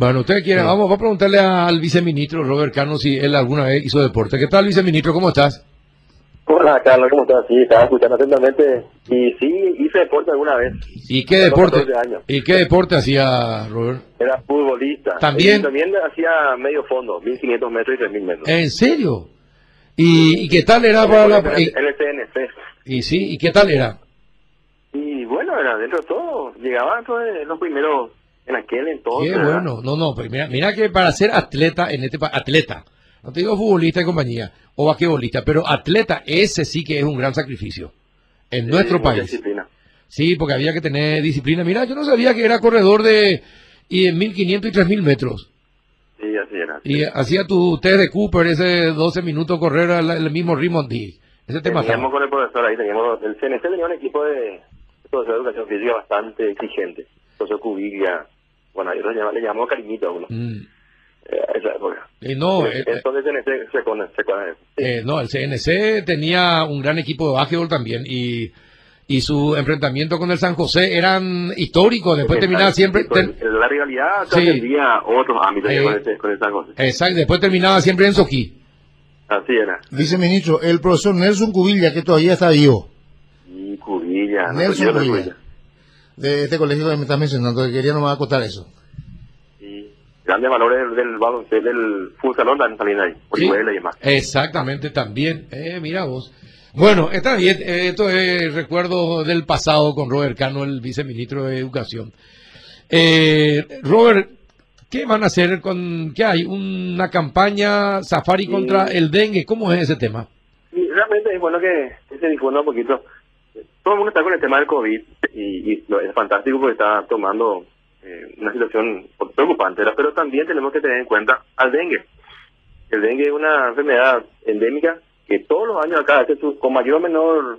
Bueno, usted quiere, vamos, a preguntarle al viceministro Robert Cano si él alguna vez hizo deporte. ¿Qué tal, viceministro? ¿Cómo estás? Hola, Carlos, ¿cómo estás? Sí, estaba escuchando atentamente. Y sí, hice deporte alguna vez. ¿Y qué deporte? ¿Y qué deporte hacía, Robert? Era futbolista. ¿También? Y también hacía medio fondo, 1500 metros y 3000 metros. ¿En serio? ¿Y, qué tal era para la...? En el CNC. ¿Y sí? ¿Y qué tal era? Y bueno, era dentro de todo. Llegaba de los primeros en aquel entonces. Qué bueno. No, no, pues mira, mira que para ser atleta en este atleta, no te digo futbolista y compañía, o basquetbolista, pero atleta, ese sí que es un gran sacrificio en nuestro país. Disciplina. Sí, porque había que tener disciplina. Mira, yo no sabía que era corredor de y en 1500 y 3000 metros. Sí, así era. Y hacía tu test de Cooper, ese 12 minutos correr al mismo ritmo ese tema Teníamos con el profesor ahí, teníamos, el CNC tenía un equipo de de educación física bastante exigente. Profesor Cubilla, bueno, yo le llamó cariñito a uno. Mm. Eh, esa época. Y no, el, entonces el CNC se conoce. Eh, no, el CNC tenía un gran equipo de básquetbol también y y su enfrentamiento con el San José eran históricos. Después terminaba siempre. La rivalidad trascendía otros ámbitos eh, con, con, el San José. Exacto, después terminaba siempre en Soquí. Así era. Viceministro, el profesor Nelson Cubilla, que todavía está vivo. Y Cubilla. Nelson Cubilla. De este colegio que me está mencionando, que quería nomás acotar eso. Sí, grandes valores del baloncesto, del futsal también ahí, sí, y demás. Exactamente, también. Eh, mira vos. Bueno, está bien, esto es recuerdo del pasado con Robert Cano, el viceministro de Educación. Eh, Robert, ¿qué van a hacer con, qué hay? ¿Una campaña safari contra el dengue? ¿Cómo es ese tema? realmente es bueno que, se difunda un poquito. Todo el mundo está con el tema del COVID y, es fantástico porque está tomando eh, una situación preocupante, pero también tenemos que tener en cuenta al dengue. El dengue es una enfermedad endémica que todos los años acá hace su, con mayor o menor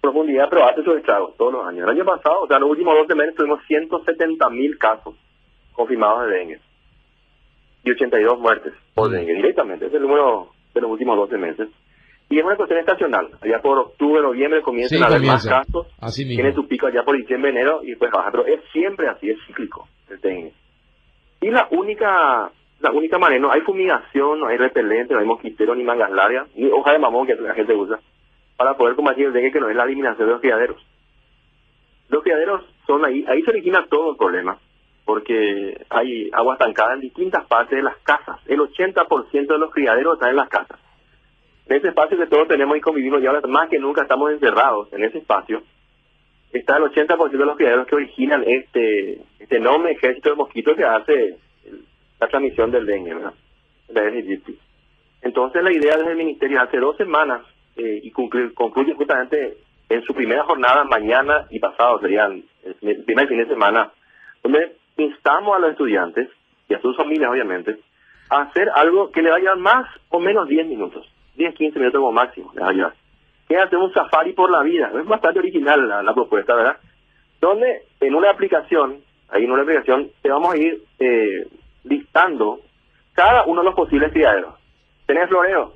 profundidad, pero hace sus estragos todos los años. El año pasado, o sea, los últimos 12 meses tuvimos 170 mil casos confirmados de dengue y 82 muertes por dengue directamente. es el número de los últimos 12 meses. Y es una cuestión estacional. Allá por octubre, noviembre comienzan a haber más casos. Tiene su pico allá por diciembre, enero y pues baja. Pero es siempre así, es cíclico el dengue. Y la única la única manera, no hay fumigación, no hay repelente, no hay mosquitero ni mangas largas, ni hoja de mamón que la gente usa, para poder combatir el dengue que no es la eliminación de los criaderos. Los criaderos son ahí, ahí se origina todo el problema, porque hay agua estancada en distintas partes de las casas. El 80% de los criaderos están en las casas. En ese espacio que todos tenemos y convivimos, y ahora más que nunca estamos encerrados en ese espacio, está el 80% de los criaderos que originan este, este enorme ejército de mosquitos que hace la transmisión del dengue, ¿verdad? La Entonces la idea desde el ministerio hace dos semanas eh, y concluye, justamente en su primera jornada mañana y pasado, serían el primer fin de semana, donde instamos a los estudiantes y a sus familias obviamente a hacer algo que le va a llevar más o menos 10 minutos, 10, 15 minutos como máximo, le va a llevar. Que hacer un safari por la vida, es bastante original la, propuesta, ¿verdad? Donde en una aplicación, ahí en una aplicación, te vamos a ir eh, listando cada uno de los posibles criaderos. ¿Tenés floreo?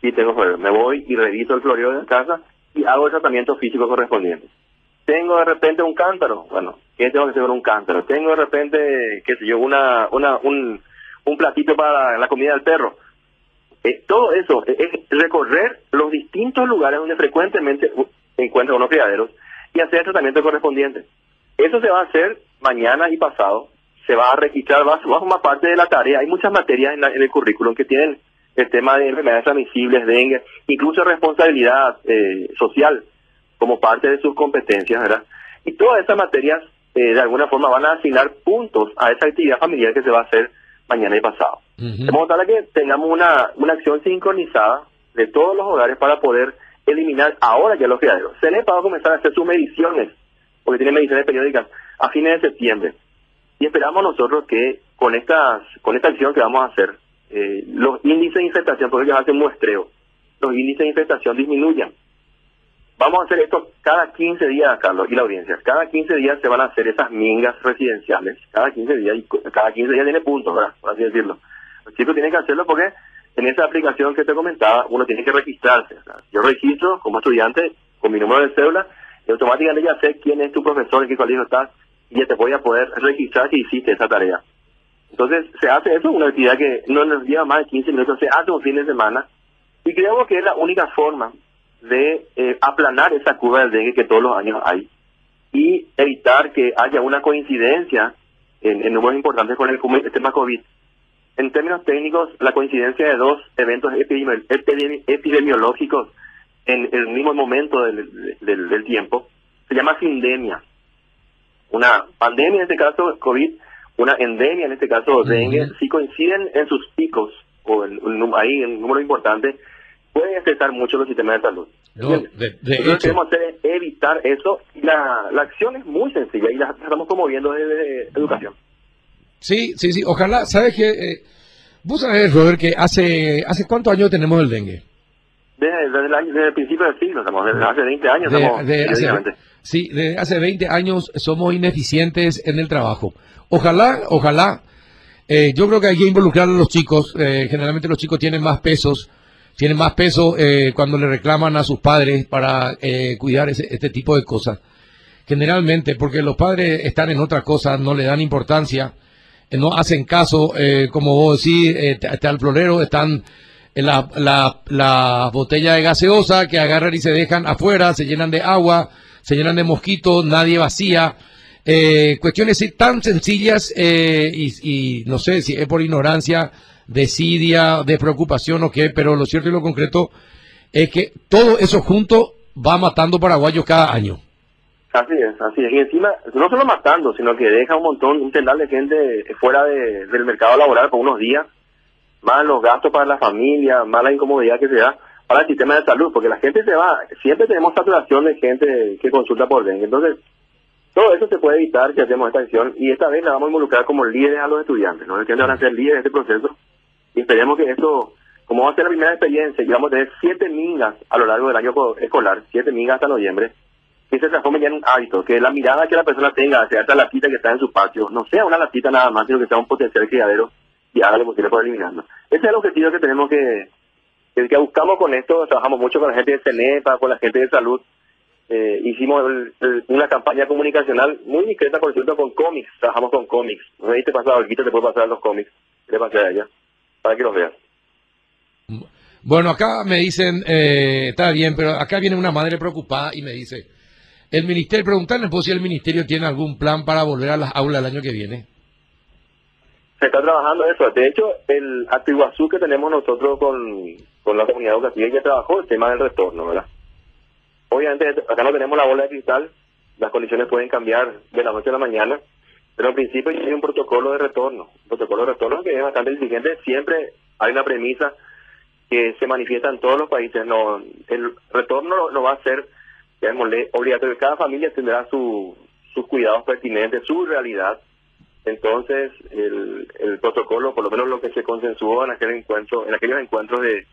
Sí, tengo floreo. Me voy y reviso el floreo de la casa y hago el tratamiento físico correspondiente. Tengo de repente un cántaro. Bueno, ¿qué tengo que hacer con un cántaro? Tengo de repente, qué sé yo, una, una, un, un platito para la comida del perro. Todo eso es recorrer los distintos lugares donde frecuentemente encuentra unos criaderos y hacer el tratamiento correspondiente. Eso se va a hacer mañana y pasado se va a registrar, va, a formar parte de la tarea. Hay muchas materias en, el currículum que tienen el tema de enfermedades transmisibles, dengue, incluso responsabilidad eh, social como parte de sus competencias, ¿verdad? Y todas esas materias eh, de alguna forma van a asignar puntos a esa actividad familiar que se va a hacer mañana y pasado. Modo tal que tengamos una, una acción sincronizada de todos los hogares para poder eliminar ahora ya los criaderos. CENEPA va a comenzar a hacer sus mediciones, porque tiene mediciones periódicas, a fines de septiembre. Y esperamos nosotros que con estas con esta acción que vamos a hacer, eh, los índices de infestación, porque ellos hacen muestreo, los índices de infestación disminuyan. Vamos a hacer esto cada 15 días, Carlos, y la audiencia. Cada 15 días se van a hacer esas mingas residenciales. Cada 15 días, y cada 15 días tiene puntos, ¿verdad? Por así decirlo. Los chicos tienen que hacerlo porque en esa aplicación que te comentaba, uno tiene que registrarse. Yo registro como estudiante con mi número de cédula y automáticamente ya sé quién es tu profesor, en qué colegio estás, y ya te voy a poder registrar que hiciste esa tarea. Entonces, se hace eso, una actividad que no nos lleva más de 15 minutos, se hace un fin de semana, y creemos que es la única forma de eh, aplanar esa curva del dengue que todos los años hay, y evitar que haya una coincidencia en, números importantes con el tema COVID. En términos técnicos, la coincidencia de dos eventos epidemiológicos en el mismo momento del, del, del tiempo se llama sindemia. Una pandemia, en este caso COVID, una endemia, en este caso dengue, si coinciden en sus picos, o en, ahí en un número importante, pueden afectar mucho los sistemas de salud. No, de, de Lo que queremos hacer es evitar eso. La, la acción es muy sencilla y la estamos promoviendo desde educación. Sí, sí, sí, ojalá, ¿sabes qué? Eh, vos sabés, Robert, que hace, ¿hace cuántos años tenemos el dengue? Desde, desde el, desde principio del siglo, estamos, desde hace 20 años De- estamos, de hace, prácticamente. sí, de hace 20 años somos ineficientes en el trabajo. Ojalá, ojalá, eh, yo creo que hay que involucrar a los chicos. eh, generalmente los chicos tienen más pesos, tienen más peso eh, cuando le reclaman a sus padres para eh, cuidar ese- este tipo de cosas. Generalmente, porque los padres están en otra cosa, no le dan importancia, no hacen caso, eh, como vos decís, eh, está el florero, están en la, la, la botella de gaseosa que agarran y se dejan afuera, se llenan de agua, se llenan de mosquitos, nadie vacía. Eh, cuestiones tan sencillas eh, y, y no sé si es por ignorancia, desidia, de preocupación o qué, pero lo cierto y lo concreto es que todo eso junto va matando paraguayos cada año. Así es, así es. Y encima, no solo matando, sino que deja un montón, un tendal de gente fuera de- del mercado laboral por unos días, más los gastos para la familia, más la incomodidad que se da para el sistema de salud, porque la gente se va, siempre tenemos saturación de gente que consulta por dengue. Entonces, todo eso se puede evitar si hacemos esta acción y esta vez la vamos a involucrar como líderes a los estudiantes. Los estudiantes van a ser líderes de este proceso y esperemos que esto, como va a ser la primera experiencia, y vamos a tener siete mingas a lo largo del año co- escolar, siete mingas hasta noviembre, que se transforme ya en un hábito, que la mirada que la persona tenga hacia esta latita que está en su patio no sea una latita nada más, sino que sea un potencial criadero y haga lo posible por eliminarlo. Ese es el objetivo que tenemos que, que, que buscamos con esto, trabajamos mucho con la gente de CENEPA, con la gente de salud, eh, hicimos el- el- una campaña comunicacional muy discreta, por cierto, con cómics, trabajamos con cómics, no te pasado algo, te puede pasar los cómics, ¿qué le pasé a ella? Para que los veas. Bueno, acá me dicen, eh, está bien, pero acá viene una madre preocupada y me dice, el ministerio, preguntarle pues, si el ministerio tiene algún plan para volver a las aulas el año que viene. Se está trabajando eso. De hecho, el Atiguazú que tenemos nosotros con, con la comunidad educativa ya trabajó el tema del retorno, ¿verdad? Obviamente, acá no tenemos la bola de cristal, las condiciones pueden cambiar de la noche a la mañana, pero en principio hay un protocolo de retorno. Un protocolo de retorno que es bastante exigente. Siempre hay una premisa que se manifiesta en todos los países. No, el retorno lo va a hacer, obligatorio. Cada familia tendrá su, sus cuidados pertinentes, su realidad. Entonces, el, el protocolo, por lo menos lo que se consensuó en aquel encuentro, en aquellos encuentros de,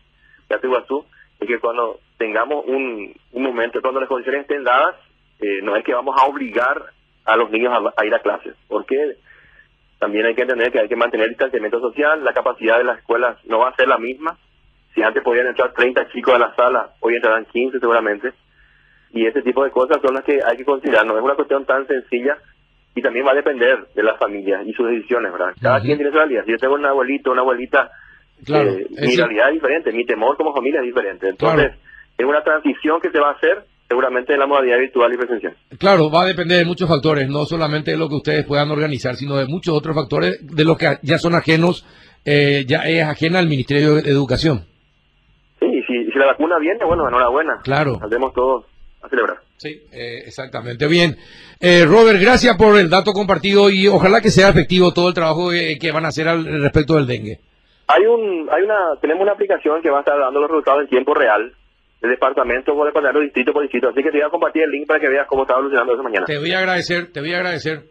Atiguazú, es que cuando tengamos un, un momento, cuando las condiciones estén dadas, eh, no es que vamos a obligar a los niños a, a ir a clases, porque también hay que entender que hay que mantener el distanciamiento social, la capacidad de las escuelas no va a ser la misma. Si antes podían entrar 30 chicos a la sala, hoy entrarán 15 seguramente. Y ese tipo de cosas son las que hay que considerar. No es una cuestión tan sencilla y también va a depender de las familias y sus decisiones, ¿verdad? Cada quien tiene su realidad. Si yo tengo un abuelito, una abuelita, Claro, eh, mi realidad es diferente, mi temor como familia es diferente. Entonces, es una transición que se va a hacer seguramente en la modalidad virtual y presencial. Claro, va a depender de muchos factores, no solamente de lo que ustedes puedan organizar, sino de muchos otros factores de los que ya son ajenos, eh, ya es ajena al Ministerio de Educación. Sí, si, si la vacuna viene, bueno, enhorabuena. Claro. Saldremos todos a celebrar. Sí, eh, exactamente. Bien. Eh, Robert, gracias por el dato compartido y ojalá que sea efectivo todo el trabajo eh, que van a hacer al respecto del dengue. Hay un, hay una, tenemos una aplicación que va a estar dando los resultados en tiempo real, de departamento por departamento, distrito por distrito. Así que te voy a compartir el link para que veas cómo está evolucionando eso mañana. Te voy a agradecer, te voy a agradecer.